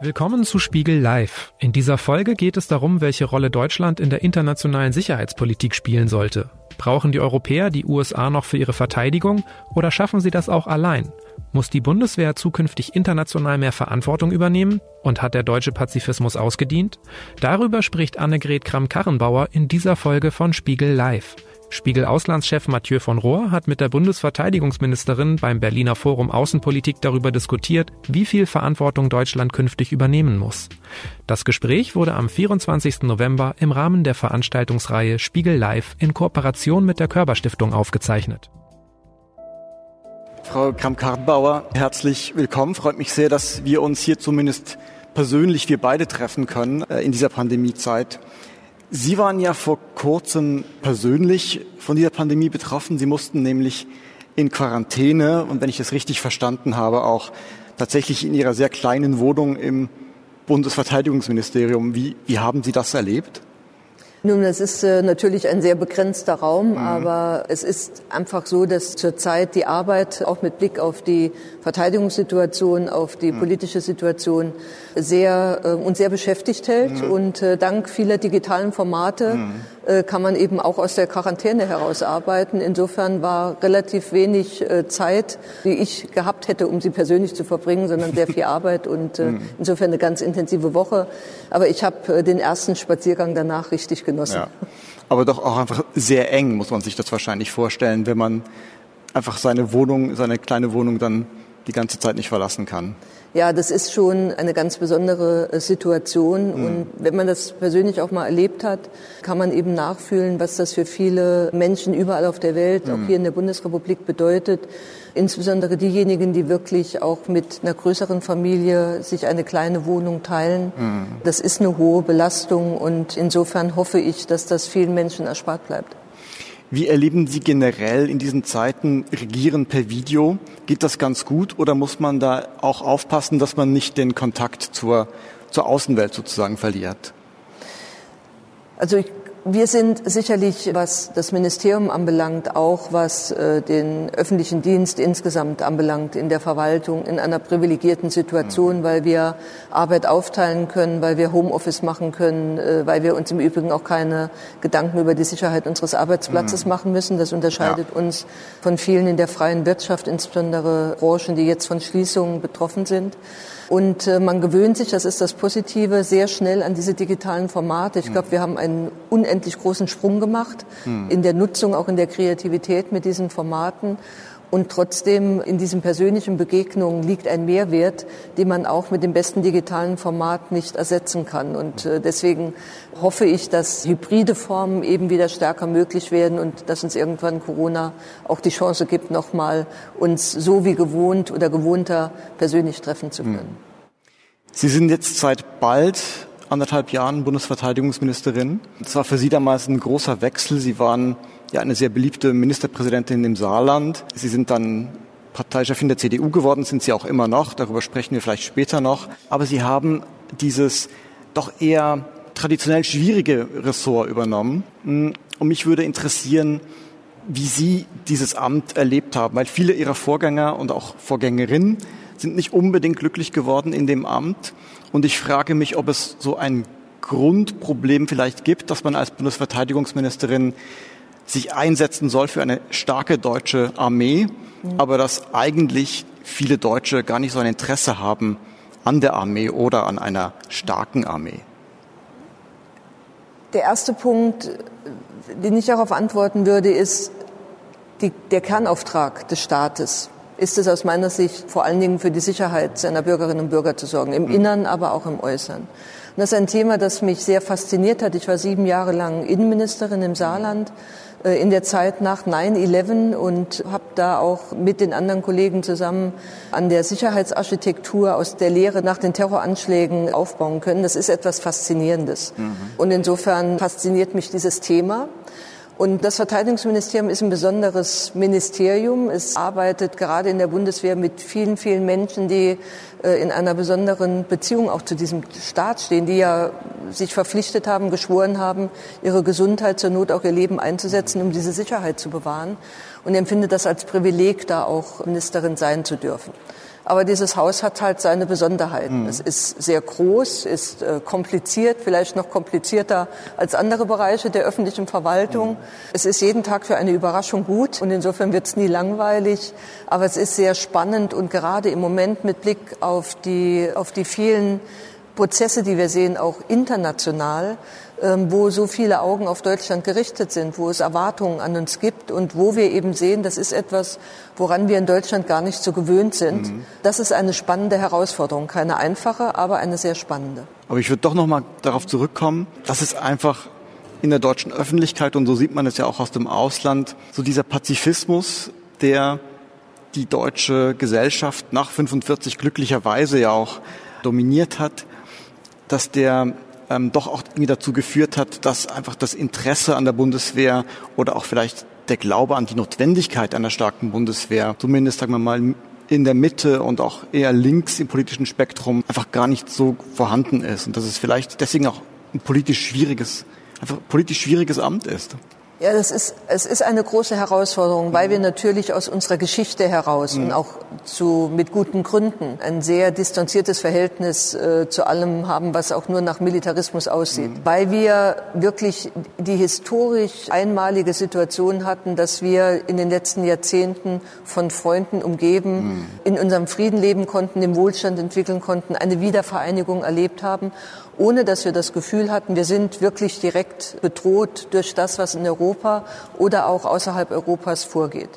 Willkommen zu Spiegel Live. In dieser Folge geht es darum, welche Rolle Deutschland in der internationalen Sicherheitspolitik spielen sollte. Brauchen die Europäer die USA noch für ihre Verteidigung oder schaffen sie das auch allein? Muss die Bundeswehr zukünftig international mehr Verantwortung übernehmen? Und hat der deutsche Pazifismus ausgedient? Darüber spricht Annegret Kramp-Karrenbauer in dieser Folge von Spiegel Live. Spiegel-Auslandschef Mathieu von Rohr hat mit der Bundesverteidigungsministerin beim Berliner Forum Außenpolitik darüber diskutiert, wie viel Verantwortung Deutschland künftig übernehmen muss. Das Gespräch wurde am 24. November im Rahmen der Veranstaltungsreihe Spiegel Live in Kooperation mit der Körperstiftung aufgezeichnet. Frau Kramp-Karrenbauer, herzlich willkommen. Freut mich sehr, dass wir uns hier zumindest persönlich, wir beide treffen können äh, in dieser Pandemiezeit. Sie waren ja vor kurzem persönlich von dieser Pandemie betroffen. Sie mussten nämlich in Quarantäne und wenn ich das richtig verstanden habe, auch tatsächlich in Ihrer sehr kleinen Wohnung im Bundesverteidigungsministerium. Wie, wie haben Sie das erlebt? Nun, das ist äh, natürlich ein sehr begrenzter Raum, mhm. aber es ist einfach so, dass zurzeit die Arbeit auch mit Blick auf die Verteidigungssituation, auf die mhm. politische Situation sehr äh, uns sehr beschäftigt hält mhm. und äh, dank vieler digitalen Formate mhm. äh, kann man eben auch aus der Quarantäne heraus arbeiten. Insofern war relativ wenig äh, Zeit, die ich gehabt hätte, um sie persönlich zu verbringen, sondern sehr viel Arbeit und äh, mhm. insofern eine ganz intensive Woche. Aber ich habe den ersten Spaziergang danach richtig genossen genossen. Ja. Aber doch auch einfach sehr eng, muss man sich das wahrscheinlich vorstellen, wenn man einfach seine Wohnung, seine kleine Wohnung dann die ganze Zeit nicht verlassen kann. Ja, das ist schon eine ganz besondere äh, Situation. Mhm. Und wenn man das persönlich auch mal erlebt hat, kann man eben nachfühlen, was das für viele Menschen überall auf der Welt, mhm. auch hier in der Bundesrepublik bedeutet. Insbesondere diejenigen, die wirklich auch mit einer größeren Familie sich eine kleine Wohnung teilen. Mhm. Das ist eine hohe Belastung und insofern hoffe ich, dass das vielen Menschen erspart bleibt. Wie erleben Sie generell in diesen Zeiten Regieren per Video? Geht das ganz gut oder muss man da auch aufpassen, dass man nicht den Kontakt zur, zur Außenwelt sozusagen verliert? Also ich wir sind sicherlich, was das Ministerium anbelangt, auch was äh, den öffentlichen Dienst insgesamt anbelangt, in der Verwaltung in einer privilegierten Situation, weil wir Arbeit aufteilen können, weil wir Homeoffice machen können, äh, weil wir uns im Übrigen auch keine Gedanken über die Sicherheit unseres Arbeitsplatzes mhm. machen müssen. Das unterscheidet ja. uns von vielen in der freien Wirtschaft, insbesondere Branchen, die jetzt von Schließungen betroffen sind. Und äh, man gewöhnt sich, das ist das Positive, sehr schnell an diese digitalen Formate. Ich glaube, wir haben einen unendlich großen Sprung gemacht hm. in der Nutzung, auch in der Kreativität mit diesen Formaten. Und trotzdem in diesen persönlichen Begegnungen liegt ein Mehrwert, den man auch mit dem besten digitalen Format nicht ersetzen kann. Und äh, deswegen hoffe ich, dass hybride Formen eben wieder stärker möglich werden und dass uns irgendwann Corona auch die Chance gibt, nochmal uns so wie gewohnt oder gewohnter persönlich treffen zu können. Sie sind jetzt seit bald anderthalb Jahren Bundesverteidigungsministerin. Es war für Sie damals ein großer Wechsel. Sie waren ja eine sehr beliebte Ministerpräsidentin im Saarland. Sie sind dann Parteichefin der CDU geworden, sind Sie auch immer noch. Darüber sprechen wir vielleicht später noch. Aber Sie haben dieses doch eher traditionell schwierige Ressort übernommen. Und mich würde interessieren, wie Sie dieses Amt erlebt haben, weil viele Ihrer Vorgänger und auch Vorgängerinnen sind nicht unbedingt glücklich geworden in dem Amt. Und ich frage mich, ob es so ein Grundproblem vielleicht gibt, dass man als Bundesverteidigungsministerin sich einsetzen soll für eine starke deutsche Armee, mhm. aber dass eigentlich viele Deutsche gar nicht so ein Interesse haben an der Armee oder an einer starken Armee. Der erste Punkt, den ich darauf antworten würde, ist die, der Kernauftrag des Staates. Ist es aus meiner Sicht vor allen Dingen für die Sicherheit seiner Bürgerinnen und Bürger zu sorgen, im mhm. Innern, aber auch im Äußern. Und das ist ein Thema, das mich sehr fasziniert hat. Ich war sieben Jahre lang Innenministerin im Saarland äh, in der Zeit nach 9-11 und habe da auch mit den anderen Kollegen zusammen an der Sicherheitsarchitektur aus der Lehre nach den Terroranschlägen aufbauen können. Das ist etwas Faszinierendes. Mhm. Und insofern fasziniert mich dieses Thema. Und das Verteidigungsministerium ist ein besonderes Ministerium. Es arbeitet gerade in der Bundeswehr mit vielen, vielen Menschen, die äh, in einer besonderen Beziehung auch zu diesem Staat stehen, die ja sich verpflichtet haben, geschworen haben, ihre Gesundheit zur Not auch ihr Leben einzusetzen, um diese Sicherheit zu bewahren. Und empfindet das als Privileg, da auch Ministerin sein zu dürfen. Aber dieses Haus hat halt seine Besonderheiten. Mhm. Es ist sehr groß, ist äh, kompliziert, vielleicht noch komplizierter als andere Bereiche der öffentlichen Verwaltung. Mhm. Es ist jeden Tag für eine Überraschung gut und insofern wird es nie langweilig. Aber es ist sehr spannend und gerade im Moment mit Blick auf die, auf die vielen Prozesse, die wir sehen, auch international, wo so viele Augen auf Deutschland gerichtet sind, wo es Erwartungen an uns gibt und wo wir eben sehen, das ist etwas, woran wir in Deutschland gar nicht so gewöhnt sind. Mhm. Das ist eine spannende Herausforderung, keine einfache, aber eine sehr spannende. Aber ich würde doch noch mal darauf zurückkommen, dass es einfach in der deutschen Öffentlichkeit und so sieht man es ja auch aus dem Ausland, so dieser Pazifismus, der die deutsche Gesellschaft nach 45 glücklicherweise ja auch dominiert hat, dass der ähm, doch auch irgendwie dazu geführt hat, dass einfach das Interesse an der Bundeswehr oder auch vielleicht der Glaube an die Notwendigkeit einer starken Bundeswehr, zumindest sagen wir mal in der Mitte und auch eher links im politischen Spektrum einfach gar nicht so vorhanden ist und dass es vielleicht deswegen auch ein politisch schwieriges, einfach politisch schwieriges Amt ist. Ja, das ist, es ist eine große Herausforderung, weil wir natürlich aus unserer Geschichte heraus mhm. und auch zu, mit guten Gründen ein sehr distanziertes Verhältnis äh, zu allem haben, was auch nur nach Militarismus aussieht. Mhm. Weil wir wirklich die historisch einmalige Situation hatten, dass wir in den letzten Jahrzehnten von Freunden umgeben, mhm. in unserem Frieden leben konnten, den Wohlstand entwickeln konnten, eine Wiedervereinigung erlebt haben ohne dass wir das Gefühl hatten, wir sind wirklich direkt bedroht durch das, was in Europa oder auch außerhalb Europas vorgeht.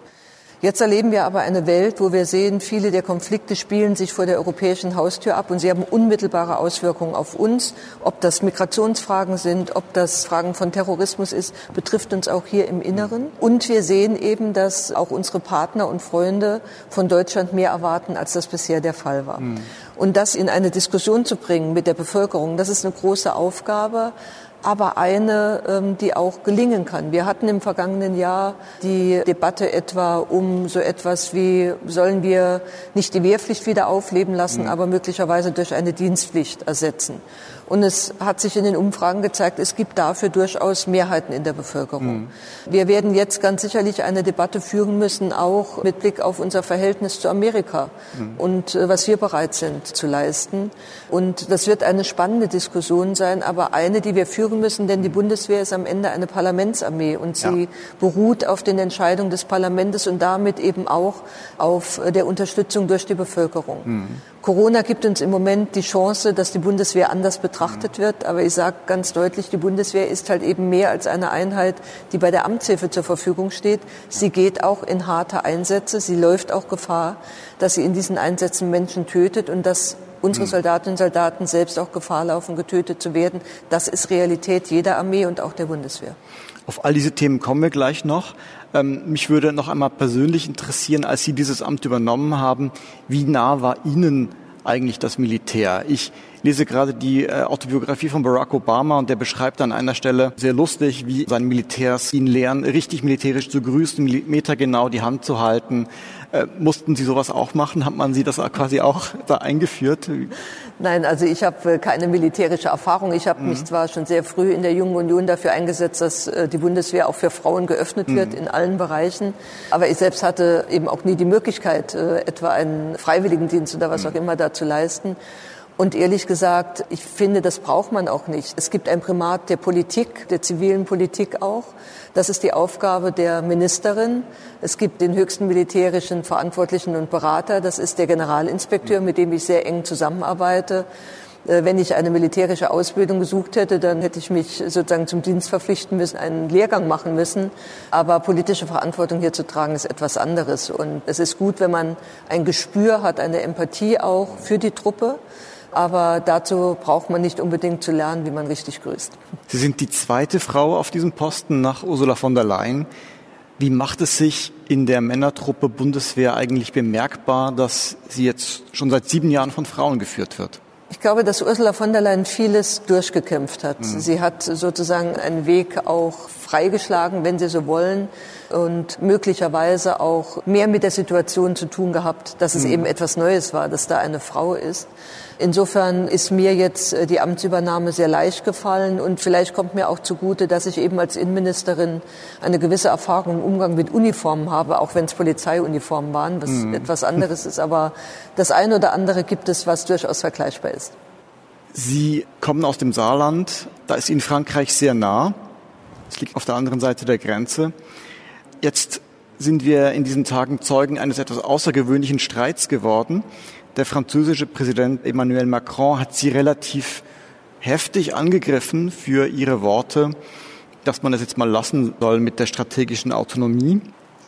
Jetzt erleben wir aber eine Welt, wo wir sehen, viele der Konflikte spielen sich vor der europäischen Haustür ab und sie haben unmittelbare Auswirkungen auf uns. Ob das Migrationsfragen sind, ob das Fragen von Terrorismus ist, betrifft uns auch hier im Inneren. Und wir sehen eben, dass auch unsere Partner und Freunde von Deutschland mehr erwarten, als das bisher der Fall war. Mhm. Und das in eine Diskussion zu bringen mit der Bevölkerung, das ist eine große Aufgabe aber eine, ähm, die auch gelingen kann. Wir hatten im vergangenen Jahr die Debatte etwa um so etwas wie, sollen wir nicht die Wehrpflicht wieder aufleben lassen, mhm. aber möglicherweise durch eine Dienstpflicht ersetzen. Und es hat sich in den Umfragen gezeigt, es gibt dafür durchaus Mehrheiten in der Bevölkerung. Mhm. Wir werden jetzt ganz sicherlich eine Debatte führen müssen, auch mit Blick auf unser Verhältnis zu Amerika mhm. und äh, was wir bereit sind zu leisten. Und das wird eine spannende Diskussion sein, aber eine, die wir führen müssen, denn die Bundeswehr ist am Ende eine Parlamentsarmee und sie ja. beruht auf den Entscheidungen des Parlaments und damit eben auch auf äh, der Unterstützung durch die Bevölkerung. Mhm. Corona gibt uns im Moment die Chance, dass die Bundeswehr anders betrachtet wird. Aber ich sage ganz deutlich, die Bundeswehr ist halt eben mehr als eine Einheit, die bei der Amtshilfe zur Verfügung steht. Sie geht auch in harte Einsätze. Sie läuft auch Gefahr, dass sie in diesen Einsätzen Menschen tötet und dass unsere hm. Soldatinnen und Soldaten selbst auch Gefahr laufen, getötet zu werden. Das ist Realität jeder Armee und auch der Bundeswehr. Auf all diese Themen kommen wir gleich noch. Ähm, mich würde noch einmal persönlich interessieren, als Sie dieses Amt übernommen haben, wie nah war Ihnen eigentlich das Militär? Ich lese gerade die äh, Autobiografie von Barack Obama und der beschreibt an einer Stelle sehr lustig, wie seine Militärs ihn lehren, richtig militärisch zu grüßen, millimetergenau die Hand zu halten. Äh, mussten Sie sowas auch machen? Hat man Sie das quasi auch da eingeführt? Nein, also ich habe äh, keine militärische Erfahrung. Ich habe mhm. mich zwar schon sehr früh in der Jungen Union dafür eingesetzt, dass äh, die Bundeswehr auch für Frauen geöffnet wird mhm. in allen Bereichen. Aber ich selbst hatte eben auch nie die Möglichkeit, etwa einen Freiwilligendienst oder was mhm. auch immer da zu leisten. Und ehrlich gesagt, ich finde, das braucht man auch nicht. Es gibt ein Primat der Politik, der zivilen Politik auch. Das ist die Aufgabe der Ministerin. Es gibt den höchsten militärischen Verantwortlichen und Berater. Das ist der Generalinspekteur, mit dem ich sehr eng zusammenarbeite. Äh, wenn ich eine militärische Ausbildung gesucht hätte, dann hätte ich mich sozusagen zum Dienst verpflichten müssen, einen Lehrgang machen müssen. Aber politische Verantwortung hier zu tragen, ist etwas anderes. Und es ist gut, wenn man ein Gespür hat, eine Empathie auch für die Truppe aber dazu braucht man nicht unbedingt zu lernen, wie man richtig grüßt. Sie sind die zweite Frau auf diesem Posten nach Ursula von der Leyen. Wie macht es sich in der Männertruppe Bundeswehr eigentlich bemerkbar, dass sie jetzt schon seit sieben Jahren von Frauen geführt wird? Ich glaube, dass Ursula von der Leyen vieles durchgekämpft hat. Mhm. Sie hat sozusagen einen Weg auch freigeschlagen, wenn Sie so wollen, und möglicherweise auch mehr mit der Situation zu tun gehabt, dass es mhm. eben etwas Neues war, dass da eine Frau ist. Insofern ist mir jetzt äh, die Amtsübernahme sehr leicht gefallen und vielleicht kommt mir auch zugute, dass ich eben als Innenministerin eine gewisse Erfahrung im Umgang mit Uniformen habe, auch wenn es Polizeiuniformen waren, was mhm. etwas anderes ist. Aber das eine oder andere gibt es, was durchaus vergleichbar ist. Sie kommen aus dem Saarland, da ist Ihnen Frankreich sehr nah. Es liegt auf der anderen Seite der Grenze. Jetzt sind wir in diesen Tagen Zeugen eines etwas außergewöhnlichen Streits geworden. Der französische Präsident Emmanuel Macron hat sie relativ heftig angegriffen für ihre Worte, dass man es jetzt mal lassen soll mit der strategischen Autonomie.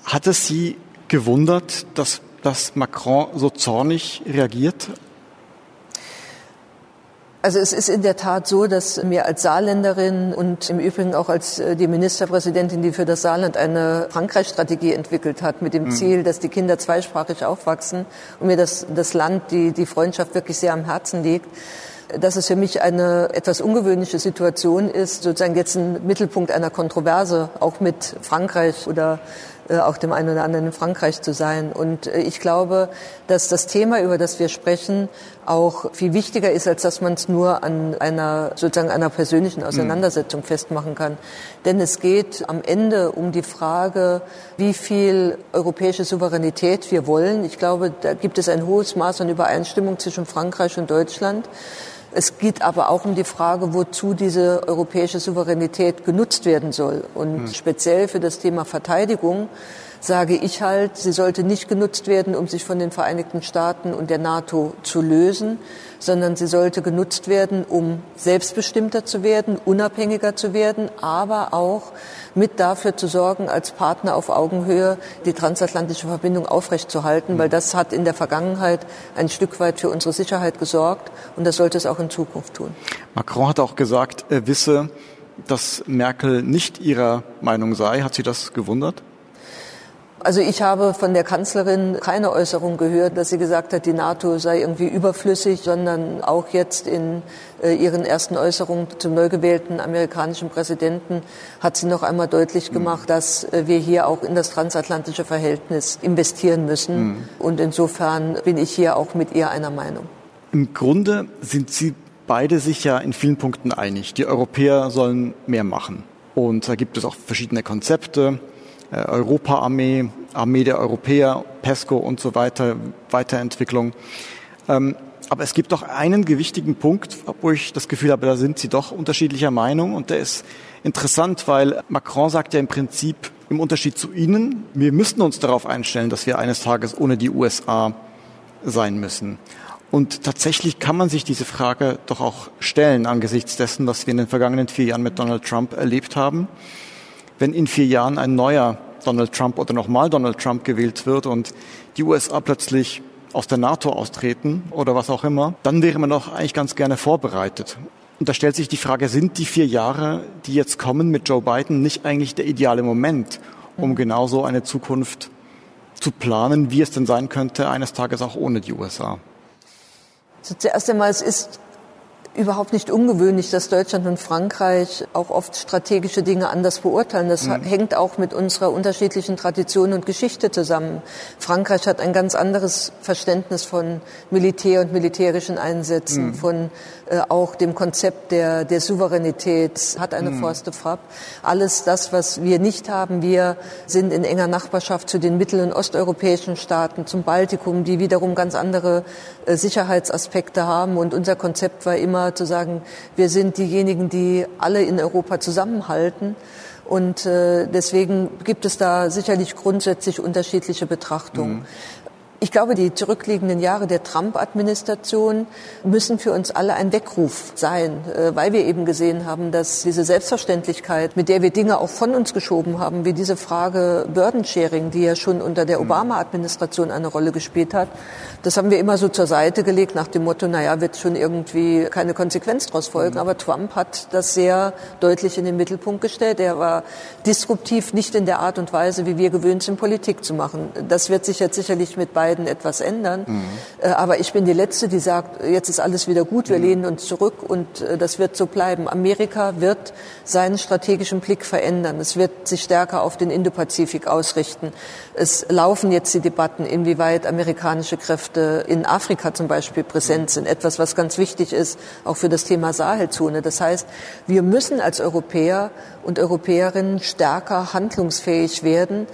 Hat es Sie gewundert, dass, dass Macron so zornig reagiert also es ist in der Tat so, dass mir als Saarländerin und im Übrigen auch als äh, die Ministerpräsidentin, die für das Saarland eine Frankreich-Strategie entwickelt hat, mit dem mhm. Ziel, dass die Kinder zweisprachig aufwachsen und mir das, das Land, die, die Freundschaft wirklich sehr am Herzen liegt, dass es für mich eine etwas ungewöhnliche Situation ist, sozusagen jetzt ein Mittelpunkt einer Kontroverse, auch mit Frankreich oder auch dem einen oder anderen in Frankreich zu sein. Und äh, ich glaube, dass das Thema, über das wir sprechen, auch viel wichtiger ist, als dass man es nur an einer sozusagen einer persönlichen Auseinandersetzung mhm. festmachen kann. Denn es geht am Ende um die Frage, wie viel europäische Souveränität wir wollen. Ich glaube, da gibt es ein hohes Maß an Übereinstimmung zwischen Frankreich und Deutschland. Es geht aber auch um die Frage, wozu diese europäische Souveränität genutzt werden soll. Und hm. speziell für das Thema Verteidigung sage ich halt, sie sollte nicht genutzt werden, um sich von den Vereinigten Staaten und der NATO zu lösen, sondern sie sollte genutzt werden, um selbstbestimmter zu werden, unabhängiger zu werden, aber auch mit dafür zu sorgen, als Partner auf Augenhöhe die transatlantische Verbindung aufrechtzuerhalten, weil das hat in der Vergangenheit ein Stück weit für unsere Sicherheit gesorgt und das sollte es auch in Zukunft tun. Macron hat auch gesagt, er wisse, dass Merkel nicht ihrer Meinung sei. Hat Sie das gewundert? Also ich habe von der Kanzlerin keine Äußerung gehört, dass sie gesagt hat, die NATO sei irgendwie überflüssig, sondern auch jetzt in äh, ihren ersten Äußerungen zum neu gewählten amerikanischen Präsidenten hat sie noch einmal deutlich mhm. gemacht, dass äh, wir hier auch in das transatlantische Verhältnis investieren müssen. Mhm. Und insofern bin ich hier auch mit ihr einer Meinung. Im Grunde sind Sie beide sich ja in vielen Punkten einig. Die Europäer sollen mehr machen. Und da gibt es auch verschiedene Konzepte. Äh, Europa-Armee, Armee der Europäer, PESCO und so weiter, Weiterentwicklung. Ähm, aber es gibt doch einen gewichtigen Punkt, wo ich das Gefühl habe, da sind Sie doch unterschiedlicher Meinung und der ist interessant, weil Macron sagt ja im Prinzip im Unterschied zu Ihnen, wir müssen uns darauf einstellen, dass wir eines Tages ohne die USA sein müssen. Und tatsächlich kann man sich diese Frage doch auch stellen angesichts dessen, was wir in den vergangenen vier Jahren mit Donald Trump erlebt haben wenn in vier Jahren ein neuer Donald Trump oder nochmal Donald Trump gewählt wird und die USA plötzlich aus der NATO austreten oder was auch immer, dann wäre man doch eigentlich ganz gerne vorbereitet. Und da stellt sich die Frage, sind die vier Jahre, die jetzt kommen mit Joe Biden, nicht eigentlich der ideale Moment, um genauso eine Zukunft zu planen, wie es denn sein könnte, eines Tages auch ohne die USA? Also zuerst einmal, es ist überhaupt nicht ungewöhnlich, dass Deutschland und Frankreich auch oft strategische Dinge anders beurteilen. Das mhm. hängt auch mit unserer unterschiedlichen Tradition und Geschichte zusammen. Frankreich hat ein ganz anderes Verständnis von Militär und militärischen Einsätzen, mhm. von äh, auch dem Konzept der, der Souveränität, hat eine mhm. Forste Frapp. Alles das, was wir nicht haben. Wir sind in enger Nachbarschaft zu den mittel- und osteuropäischen Staaten, zum Baltikum, die wiederum ganz andere äh, Sicherheitsaspekte haben. Und unser Konzept war immer, zu sagen, wir sind diejenigen, die alle in Europa zusammenhalten. Und äh, deswegen gibt es da sicherlich grundsätzlich unterschiedliche Betrachtungen. Mhm. Ich glaube, die zurückliegenden Jahre der Trump-Administration müssen für uns alle ein Weckruf sein, äh, weil wir eben gesehen haben, dass diese Selbstverständlichkeit, mit der wir Dinge auch von uns geschoben haben, wie diese Frage Burdensharing, die ja schon unter der mhm. Obama-Administration eine Rolle gespielt hat, das haben wir immer so zur Seite gelegt nach dem Motto, naja, wird schon irgendwie keine Konsequenz daraus folgen. Mhm. Aber Trump hat das sehr deutlich in den Mittelpunkt gestellt. Er war disruptiv, nicht in der Art und Weise, wie wir gewöhnt sind, Politik zu machen. Das wird sich jetzt sicherlich mit beiden Biden etwas ändern. Mhm. Aber ich bin die Letzte, die sagt, jetzt ist alles wieder gut, wir mhm. lehnen uns zurück und äh, das wird so bleiben. Amerika wird seinen strategischen Blick verändern. Es wird sich stärker auf den Indopazifik ausrichten. Es laufen jetzt die Debatten, inwieweit amerikanische Kräfte in Afrika zum Beispiel präsent sind. Etwas, was ganz wichtig ist, auch für das Thema Sahelzone. Das heißt, wir müssen als Europäer und Europäerinnen stärker handlungsfähig werden.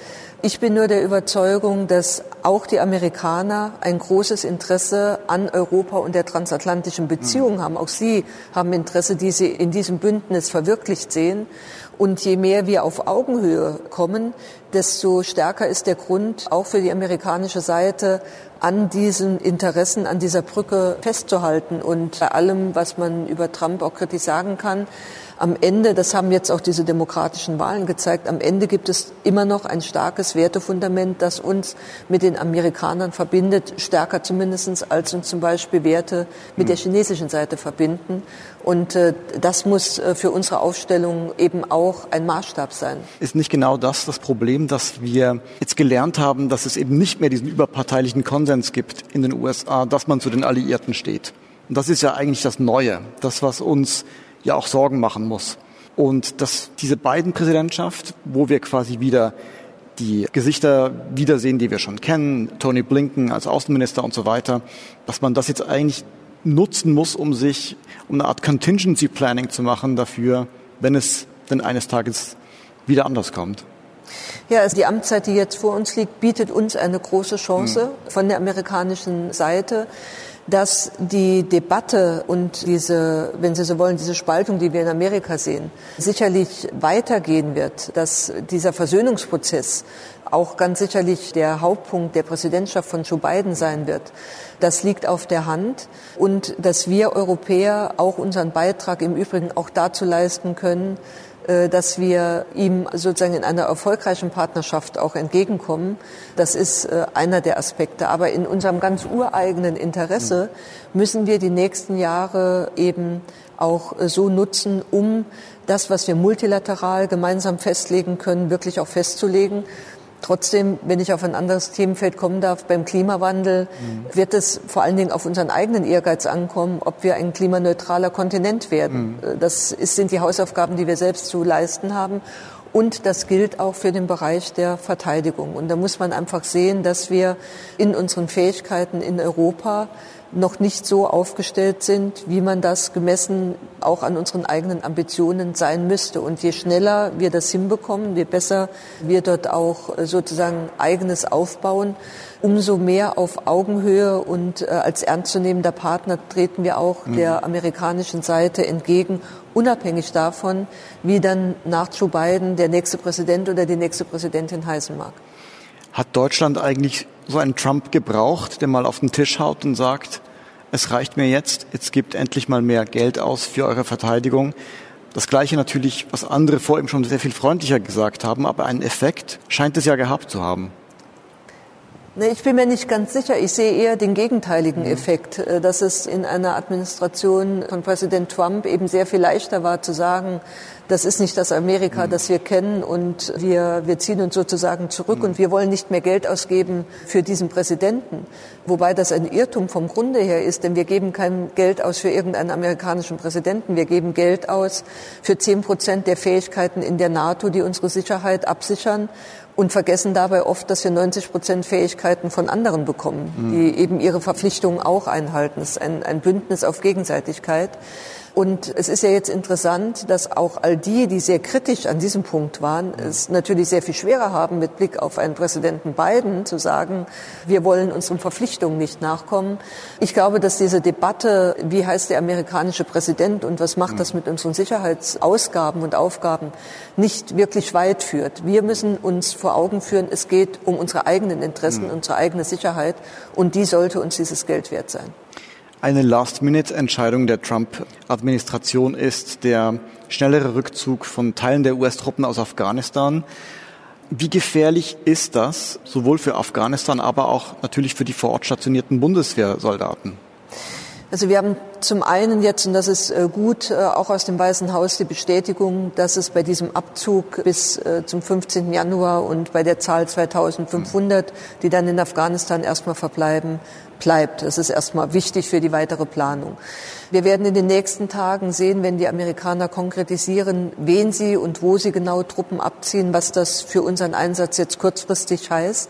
Ich bin nur der Überzeugung, dass auch die Amerikaner ein großes Interesse an Europa und der transatlantischen Beziehung haben. Auch sie haben Interesse, die sie in diesem Bündnis verwirklicht sehen. Und je mehr wir auf Augenhöhe kommen, desto stärker ist der Grund auch für die amerikanische Seite, an diesen Interessen, an dieser Brücke festzuhalten. Und bei allem, was man über Trump auch kritisch sagen kann, am Ende, das haben jetzt auch diese demokratischen Wahlen gezeigt, am Ende gibt es immer noch ein starkes Wertefundament, das uns mit den Amerikanern verbindet, stärker zumindest als uns zum Beispiel Werte mit der hm. chinesischen Seite verbinden. Und äh, das muss äh, für unsere Aufstellung eben auch ein Maßstab sein. Ist nicht genau das das Problem, dass wir jetzt gelernt haben, dass es eben nicht mehr diesen überparteilichen Konsens gibt in den USA, dass man zu den Alliierten steht? Und das ist ja eigentlich das Neue, das, was uns ja auch Sorgen machen muss. Und dass diese beiden Präsidentschaft, wo wir quasi wieder die Gesichter wiedersehen, die wir schon kennen, Tony Blinken als Außenminister und so weiter, dass man das jetzt eigentlich nutzen muss, um sich, um eine Art Contingency Planning zu machen dafür, wenn es denn eines Tages wieder anders kommt. Ja, also die Amtszeit, die jetzt vor uns liegt, bietet uns eine große Chance mhm. von der amerikanischen Seite dass die Debatte und diese, wenn Sie so wollen, diese Spaltung, die wir in Amerika sehen, sicherlich weitergehen wird, dass dieser Versöhnungsprozess auch ganz sicherlich der Hauptpunkt der Präsidentschaft von Joe Biden sein wird. Das liegt auf der Hand und dass wir Europäer auch unseren Beitrag im Übrigen auch dazu leisten können, dass wir ihm sozusagen in einer erfolgreichen Partnerschaft auch entgegenkommen. Das ist äh, einer der Aspekte. Aber in unserem ganz ureigenen Interesse müssen wir die nächsten Jahre eben auch äh, so nutzen, um das, was wir multilateral gemeinsam festlegen können, wirklich auch festzulegen Trotzdem, wenn ich auf ein anderes Themenfeld kommen darf, beim Klimawandel mhm. wird es vor allen Dingen auf unseren eigenen Ehrgeiz ankommen, ob wir ein klimaneutraler Kontinent werden. Mhm. Das ist, sind die Hausaufgaben, die wir selbst zu leisten haben. Und das gilt auch für den Bereich der Verteidigung. Und da muss man einfach sehen, dass wir in unseren Fähigkeiten in Europa noch nicht so aufgestellt sind, wie man das gemessen auch an unseren eigenen Ambitionen sein müsste. Und je schneller wir das hinbekommen, je besser wir dort auch äh, sozusagen eigenes aufbauen, umso mehr auf Augenhöhe und äh, als ernstzunehmender Partner treten wir auch mhm. der amerikanischen Seite entgegen, unabhängig davon, wie dann nach Joe Biden der nächste Präsident oder die nächste Präsidentin heißen mag. Hat Deutschland eigentlich so einen Trump gebraucht, der mal auf den Tisch haut und sagt, es reicht mir jetzt, jetzt gibt endlich mal mehr Geld aus für eure Verteidigung. Das Gleiche natürlich, was andere vor ihm schon sehr viel freundlicher gesagt haben, aber einen Effekt scheint es ja gehabt zu haben. Ich bin mir nicht ganz sicher. Ich sehe eher den gegenteiligen mhm. Effekt, äh, dass es in einer Administration von Präsident Trump eben sehr viel leichter war zu sagen, das ist nicht das Amerika, mhm. das wir kennen und wir, wir ziehen uns sozusagen zurück mhm. und wir wollen nicht mehr Geld ausgeben für diesen Präsidenten. Wobei das ein Irrtum vom Grunde her ist, denn wir geben kein Geld aus für irgendeinen amerikanischen Präsidenten. Wir geben Geld aus für zehn Prozent der Fähigkeiten in der NATO, die unsere Sicherheit absichern und vergessen dabei oft, dass wir 90 Prozent Fähigkeiten von anderen bekommen, mhm. die eben ihre Verpflichtungen auch einhalten. Es ist ein, ein Bündnis auf Gegenseitigkeit. Und es ist ja jetzt interessant, dass auch all die, die sehr kritisch an diesem Punkt waren, es natürlich sehr viel schwerer haben, mit Blick auf einen Präsidenten Biden zu sagen, wir wollen unseren Verpflichtungen nicht nachkommen. Ich glaube, dass diese Debatte, wie heißt der amerikanische Präsident und was macht das mit unseren Sicherheitsausgaben und Aufgaben, nicht wirklich weit führt. Wir müssen uns vor Augen führen, es geht um unsere eigenen Interessen, mhm. unsere eigene Sicherheit und die sollte uns dieses Geld wert sein. Eine Last-Minute-Entscheidung der Trump-Administration ist der schnellere Rückzug von Teilen der US-Truppen aus Afghanistan. Wie gefährlich ist das, sowohl für Afghanistan, aber auch natürlich für die vor Ort stationierten Bundeswehrsoldaten? Also wir haben zum einen jetzt, und das ist äh, gut, äh, auch aus dem Weißen Haus die Bestätigung, dass es bei diesem Abzug bis äh, zum 15. Januar und bei der Zahl 2500, die dann in Afghanistan erstmal verbleiben, bleibt. Das ist erstmal wichtig für die weitere Planung. Wir werden in den nächsten Tagen sehen, wenn die Amerikaner konkretisieren, wen sie und wo sie genau Truppen abziehen, was das für unseren Einsatz jetzt kurzfristig heißt.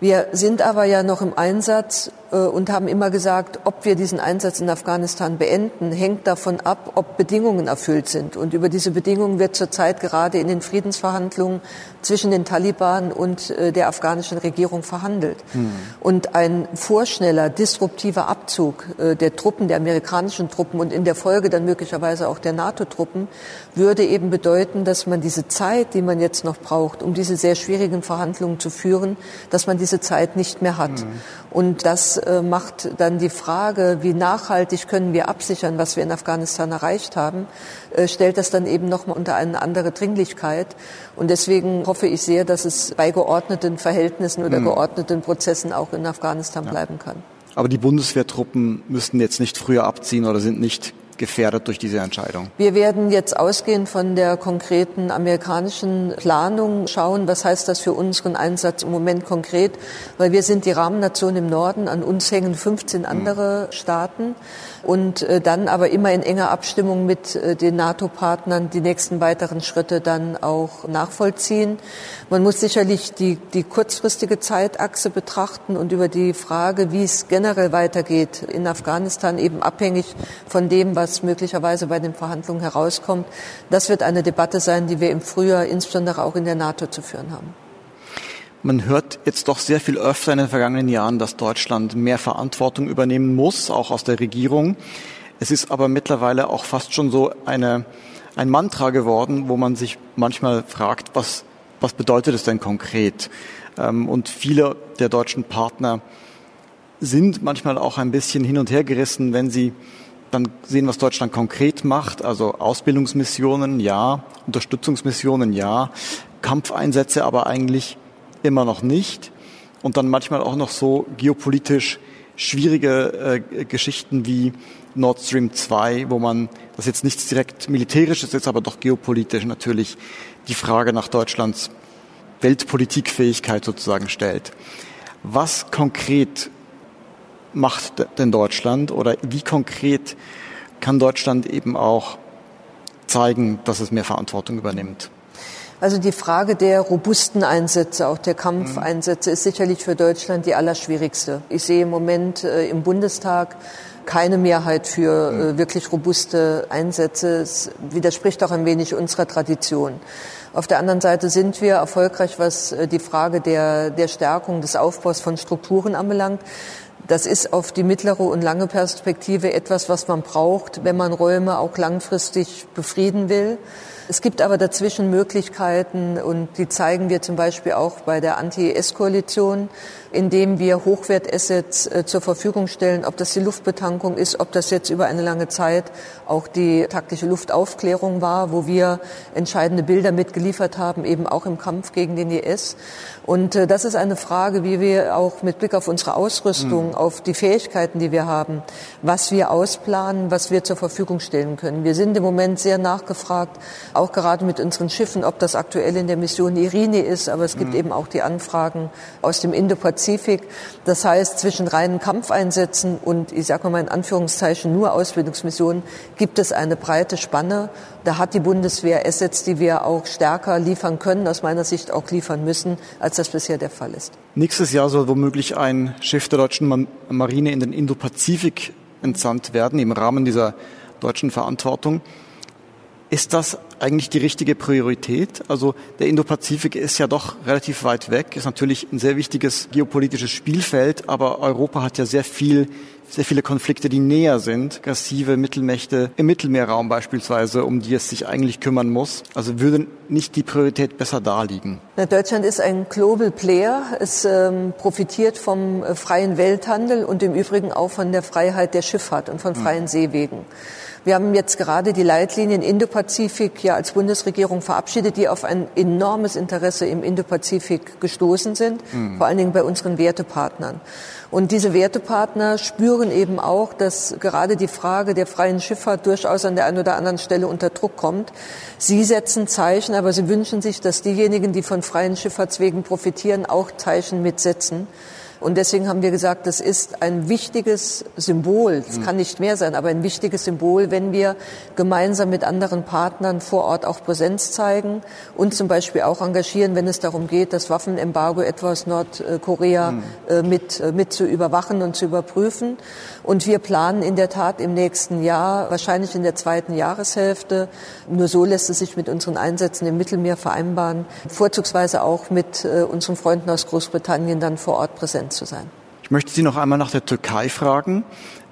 Wir sind aber ja noch im Einsatz und haben immer gesagt, ob wir diesen Einsatz in Afghanistan beenden, hängt davon ab, ob Bedingungen erfüllt sind. Und über diese Bedingungen wird zurzeit gerade in den Friedensverhandlungen zwischen den Taliban und äh, der afghanischen Regierung verhandelt. Mhm. Und ein vorschneller, disruptiver Abzug äh, der Truppen, der amerikanischen Truppen und in der Folge dann möglicherweise auch der NATO-Truppen würde eben bedeuten, dass man diese Zeit, die man jetzt noch braucht, um diese sehr schwierigen Verhandlungen zu führen, dass man diese Zeit nicht mehr hat. Mhm. Und das äh, macht dann die Frage, wie nachhaltig können wir absichern, was wir in Afghanistan erreicht haben, äh, stellt das dann eben nochmal unter eine andere Dringlichkeit. Und deswegen hoffe ich sehr, dass es bei geordneten Verhältnissen oder mhm. geordneten Prozessen auch in Afghanistan ja. bleiben kann. Aber die Bundeswehrtruppen müssten jetzt nicht früher abziehen oder sind nicht gefährdet durch diese Entscheidung? Wir werden jetzt ausgehend von der konkreten amerikanischen Planung schauen, was heißt das für unseren Einsatz im Moment konkret, weil wir sind die Rahmennation im Norden, an uns hängen 15 andere Staaten und äh, dann aber immer in enger Abstimmung mit äh, den NATO-Partnern die nächsten weiteren Schritte dann auch nachvollziehen. Man muss sicherlich die, die kurzfristige Zeitachse betrachten und über die Frage, wie es generell weitergeht in Afghanistan, eben abhängig von dem, was möglicherweise bei den Verhandlungen herauskommt. Das wird eine Debatte sein, die wir im Frühjahr insbesondere auch in der NATO zu führen haben. Man hört jetzt doch sehr viel öfter in den vergangenen Jahren, dass Deutschland mehr Verantwortung übernehmen muss, auch aus der Regierung. Es ist aber mittlerweile auch fast schon so eine, ein Mantra geworden, wo man sich manchmal fragt, was, was bedeutet es denn konkret? Ähm, und viele der deutschen Partner sind manchmal auch ein bisschen hin und her gerissen, wenn sie dann sehen, was Deutschland konkret macht, also Ausbildungsmissionen, ja, Unterstützungsmissionen, ja, Kampfeinsätze aber eigentlich immer noch nicht. Und dann manchmal auch noch so geopolitisch schwierige äh, Geschichten wie Nord Stream 2, wo man, das jetzt nichts direkt militärisches ist, aber doch geopolitisch natürlich die Frage nach Deutschlands Weltpolitikfähigkeit sozusagen stellt. Was konkret macht denn Deutschland oder wie konkret kann Deutschland eben auch zeigen, dass es mehr Verantwortung übernimmt? Also die Frage der robusten Einsätze, auch der Kampfeinsätze, ist sicherlich für Deutschland die allerschwierigste. Ich sehe im Moment äh, im Bundestag keine Mehrheit für äh, wirklich robuste Einsätze. Es widerspricht auch ein wenig unserer Tradition. Auf der anderen Seite sind wir erfolgreich, was äh, die Frage der, der Stärkung des Aufbaus von Strukturen anbelangt. Das ist auf die mittlere und lange Perspektive etwas, was man braucht, wenn man Räume auch langfristig befrieden will. Es gibt aber dazwischen Möglichkeiten und die zeigen wir zum Beispiel auch bei der Anti-IS-Koalition, indem wir Hochwertassets äh, zur Verfügung stellen, ob das die Luftbetankung ist, ob das jetzt über eine lange Zeit auch die taktische Luftaufklärung war, wo wir entscheidende Bilder mitgeliefert haben, eben auch im Kampf gegen den IS. Und äh, das ist eine Frage, wie wir auch mit Blick auf unsere Ausrüstung, mhm. Auf die Fähigkeiten, die wir haben, was wir ausplanen, was wir zur Verfügung stellen können. Wir sind im Moment sehr nachgefragt, auch gerade mit unseren Schiffen, ob das aktuell in der Mission Irini ist, aber es gibt mhm. eben auch die Anfragen aus dem Indo-Pazifik. Das heißt, zwischen reinen Kampfeinsätzen und, ich sage mal in Anführungszeichen, nur Ausbildungsmissionen gibt es eine breite Spanne. Da hat die Bundeswehr Assets, die wir auch stärker liefern können, aus meiner Sicht auch liefern müssen, als das bisher der Fall ist. Nächstes Jahr soll womöglich ein Schiff der deutschen Marine in den Indopazifik entsandt werden im Rahmen dieser deutschen Verantwortung. Ist das eigentlich die richtige Priorität? Also der Indopazifik ist ja doch relativ weit weg, ist natürlich ein sehr wichtiges geopolitisches Spielfeld, aber Europa hat ja sehr viel sehr viele Konflikte, die näher sind, aggressive Mittelmächte im Mittelmeerraum beispielsweise, um die es sich eigentlich kümmern muss. Also würde nicht die Priorität besser darliegen? Na, Deutschland ist ein Global Player. Es ähm, profitiert vom äh, freien Welthandel und im Übrigen auch von der Freiheit der Schifffahrt und von freien mhm. Seewegen. Wir haben jetzt gerade die Leitlinien Indopazifik ja als Bundesregierung verabschiedet, die auf ein enormes Interesse im Indopazifik gestoßen sind, mhm. vor allen Dingen bei unseren Wertepartnern. Und diese Wertepartner spüren eben auch, dass gerade die Frage der freien Schifffahrt durchaus an der einen oder anderen Stelle unter Druck kommt. Sie setzen Zeichen, aber sie wünschen sich, dass diejenigen, die von freien Schifffahrtswegen profitieren, auch Zeichen mitsetzen. Und deswegen haben wir gesagt, das ist ein wichtiges Symbol. Es kann nicht mehr sein, aber ein wichtiges Symbol, wenn wir gemeinsam mit anderen Partnern vor Ort auch Präsenz zeigen und zum Beispiel auch engagieren, wenn es darum geht, das Waffenembargo etwa aus Nordkorea mhm. mit, äh, mit zu überwachen und zu überprüfen. Und wir planen in der Tat im nächsten Jahr, wahrscheinlich in der zweiten Jahreshälfte, nur so lässt es sich mit unseren Einsätzen im Mittelmeer vereinbaren, vorzugsweise auch mit äh, unseren Freunden aus Großbritannien dann vor Ort präsent zu sein. Ich möchte Sie noch einmal nach der Türkei fragen.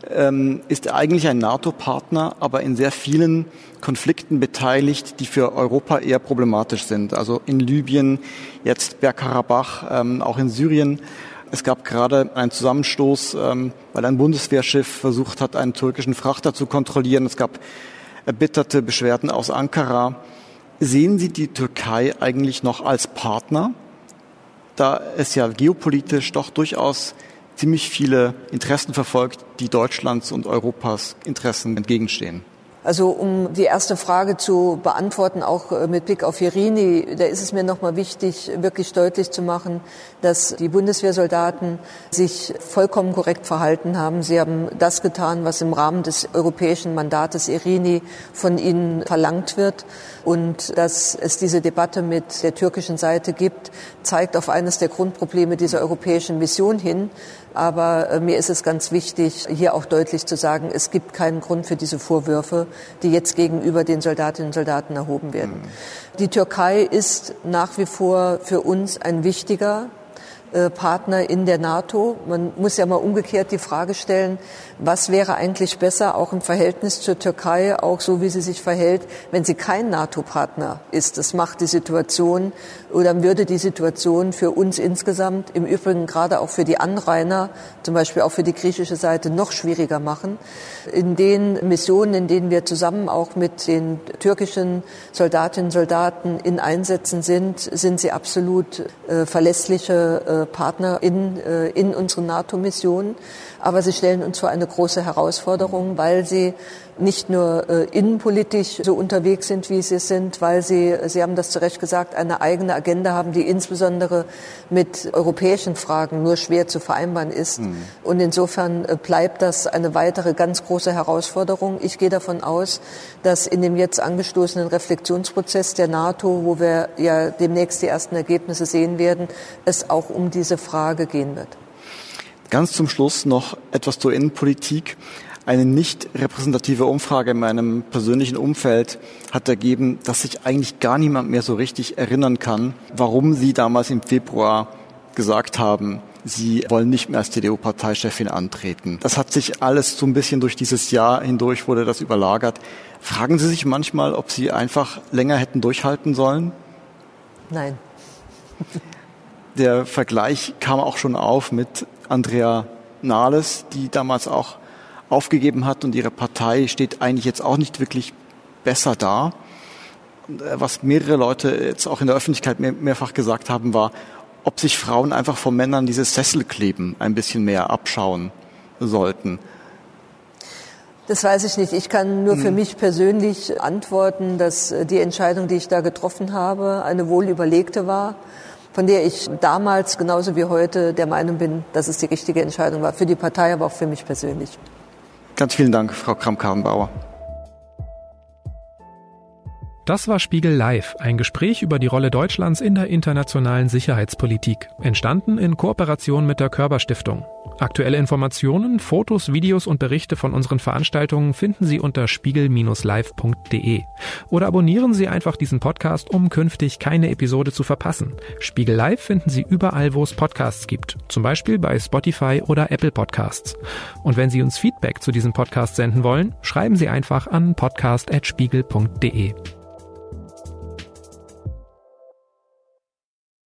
Ähm, ist eigentlich ein NATO-Partner, aber in sehr vielen Konflikten beteiligt, die für Europa eher problematisch sind. Also in Libyen, jetzt Bergkarabach, ähm, auch in Syrien. Es gab gerade einen Zusammenstoß, ähm, weil ein Bundeswehrschiff versucht hat, einen türkischen Frachter zu kontrollieren. Es gab erbitterte Beschwerden aus Ankara. Sehen Sie die Türkei eigentlich noch als Partner da es ja geopolitisch doch durchaus ziemlich viele Interessen verfolgt, die Deutschlands und Europas Interessen entgegenstehen. Also um die erste Frage zu beantworten, auch äh, mit Blick auf Irini, da ist es mir nochmal wichtig, wirklich deutlich zu machen, dass die Bundeswehrsoldaten sich vollkommen korrekt verhalten haben. Sie haben das getan, was im Rahmen des europäischen Mandates Irini von ihnen verlangt wird. Und dass es diese Debatte mit der türkischen Seite gibt, zeigt auf eines der Grundprobleme dieser europäischen Mission hin. Aber äh, mir ist es ganz wichtig, hier auch deutlich zu sagen, es gibt keinen Grund für diese Vorwürfe, die jetzt gegenüber den Soldatinnen und Soldaten erhoben werden. Mhm. Die Türkei ist nach wie vor für uns ein wichtiger Partner in der NATO. Man muss ja mal umgekehrt die Frage stellen, was wäre eigentlich besser, auch im Verhältnis zur Türkei, auch so wie sie sich verhält, wenn sie kein NATO-Partner ist. Das macht die Situation oder würde die Situation für uns insgesamt, im Übrigen gerade auch für die Anrainer, zum Beispiel auch für die griechische Seite, noch schwieriger machen. In den Missionen, in denen wir zusammen auch mit den türkischen Soldatinnen und Soldaten in Einsätzen sind, sind sie absolut äh, verlässliche äh, Partner in, äh, in unseren NATO-Missionen. Aber sie stellen uns vor eine große Herausforderung, weil sie nicht nur äh, innenpolitisch so unterwegs sind, wie sie sind, weil sie, Sie haben das zu Recht gesagt, eine eigene Agenda haben, die insbesondere mit europäischen Fragen nur schwer zu vereinbaren ist. Mhm. Und insofern äh, bleibt das eine weitere ganz große Herausforderung. Ich gehe davon aus, dass in dem jetzt angestoßenen Reflexionsprozess der NATO, wo wir ja demnächst die ersten Ergebnisse sehen werden, es auch um diese Frage gehen wird. Ganz zum Schluss noch etwas zur Innenpolitik. Eine nicht repräsentative Umfrage in meinem persönlichen Umfeld hat ergeben, dass sich eigentlich gar niemand mehr so richtig erinnern kann, warum Sie damals im Februar gesagt haben, Sie wollen nicht mehr als CDU-Parteichefin antreten. Das hat sich alles so ein bisschen durch dieses Jahr hindurch wurde das überlagert. Fragen Sie sich manchmal, ob Sie einfach länger hätten durchhalten sollen? Nein. Der Vergleich kam auch schon auf mit Andrea Nahles, die damals auch aufgegeben hat und ihre Partei steht eigentlich jetzt auch nicht wirklich besser da. Äh, was mehrere Leute jetzt auch in der Öffentlichkeit mehr, mehrfach gesagt haben, war, ob sich Frauen einfach von Männern dieses Sesselkleben ein bisschen mehr abschauen sollten. Das weiß ich nicht. Ich kann nur für hm. mich persönlich antworten, dass äh, die Entscheidung, die ich da getroffen habe, eine wohlüberlegte war, von der ich damals genauso wie heute der Meinung bin, dass es die richtige Entscheidung war. Für die Partei, aber auch für mich persönlich. Ganz vielen Dank, Frau Kramp-Karrenbauer. Das war Spiegel Live, ein Gespräch über die Rolle Deutschlands in der internationalen Sicherheitspolitik, entstanden in Kooperation mit der Körperstiftung. Aktuelle Informationen, Fotos, Videos und Berichte von unseren Veranstaltungen finden Sie unter spiegel-live.de. Oder abonnieren Sie einfach diesen Podcast, um künftig keine Episode zu verpassen. Spiegel Live finden Sie überall, wo es Podcasts gibt, zum Beispiel bei Spotify oder Apple Podcasts. Und wenn Sie uns Feedback zu diesem Podcast senden wollen, schreiben Sie einfach an podcast.spiegel.de.